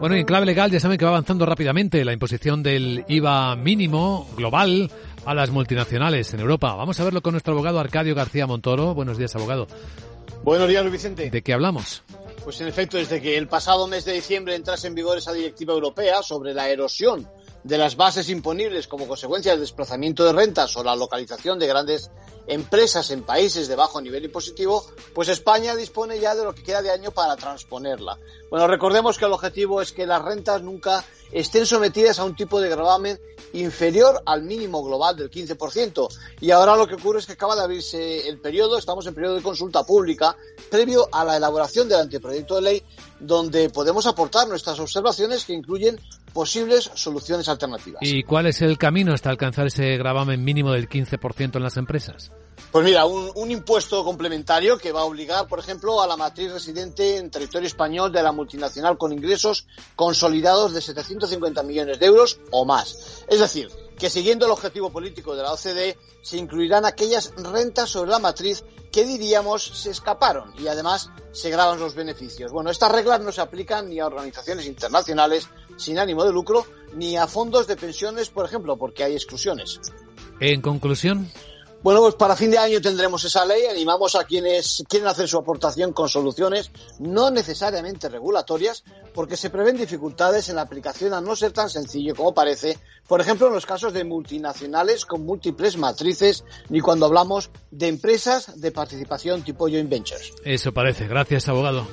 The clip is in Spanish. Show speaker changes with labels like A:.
A: Bueno, y en clave legal ya saben que va avanzando rápidamente la imposición del IVA mínimo global a las multinacionales en Europa. Vamos a verlo con nuestro abogado Arcadio García Montoro. Buenos días, abogado.
B: Buenos días, Luis Vicente.
A: ¿De qué hablamos?
B: Pues en efecto, desde que el pasado mes de diciembre entrase en vigor esa directiva europea sobre la erosión de las bases imponibles como consecuencia del desplazamiento de rentas o la localización de grandes empresas en países de bajo nivel impositivo, pues España dispone ya de lo que queda de año para transponerla. Bueno, recordemos que el objetivo es que las rentas nunca estén sometidas a un tipo de gravamen inferior al mínimo global del 15%. Y ahora lo que ocurre es que acaba de abrirse el periodo, estamos en periodo de consulta pública, previo a la elaboración del anteproyecto de ley, donde podemos aportar nuestras observaciones que incluyen posibles soluciones alternativas.
A: ¿Y cuál es el camino hasta alcanzar ese gravamen mínimo del 15% en las empresas?
B: Pues mira, un, impuesto complementario que va a obligar, por ejemplo, a la matriz residente en territorio español de la multinacional con ingresos consolidados de 750 millones de euros o más. Es decir, que siguiendo el objetivo político de la OCDE, se incluirán aquellas rentas sobre la matriz que diríamos se escaparon y además se graban los beneficios. Bueno, estas reglas no se aplican ni a organizaciones internacionales sin ánimo de lucro, ni a fondos de pensiones, por ejemplo, porque hay exclusiones.
A: En conclusión.
B: Bueno, pues para fin de año tendremos esa ley. Animamos a quienes quieren hacer su aportación con soluciones no necesariamente regulatorias, porque se prevén dificultades en la aplicación a no ser tan sencillo como parece, por ejemplo, en los casos de multinacionales con múltiples matrices, ni cuando hablamos de empresas de participación tipo joint ventures.
A: Eso parece. Gracias, abogado.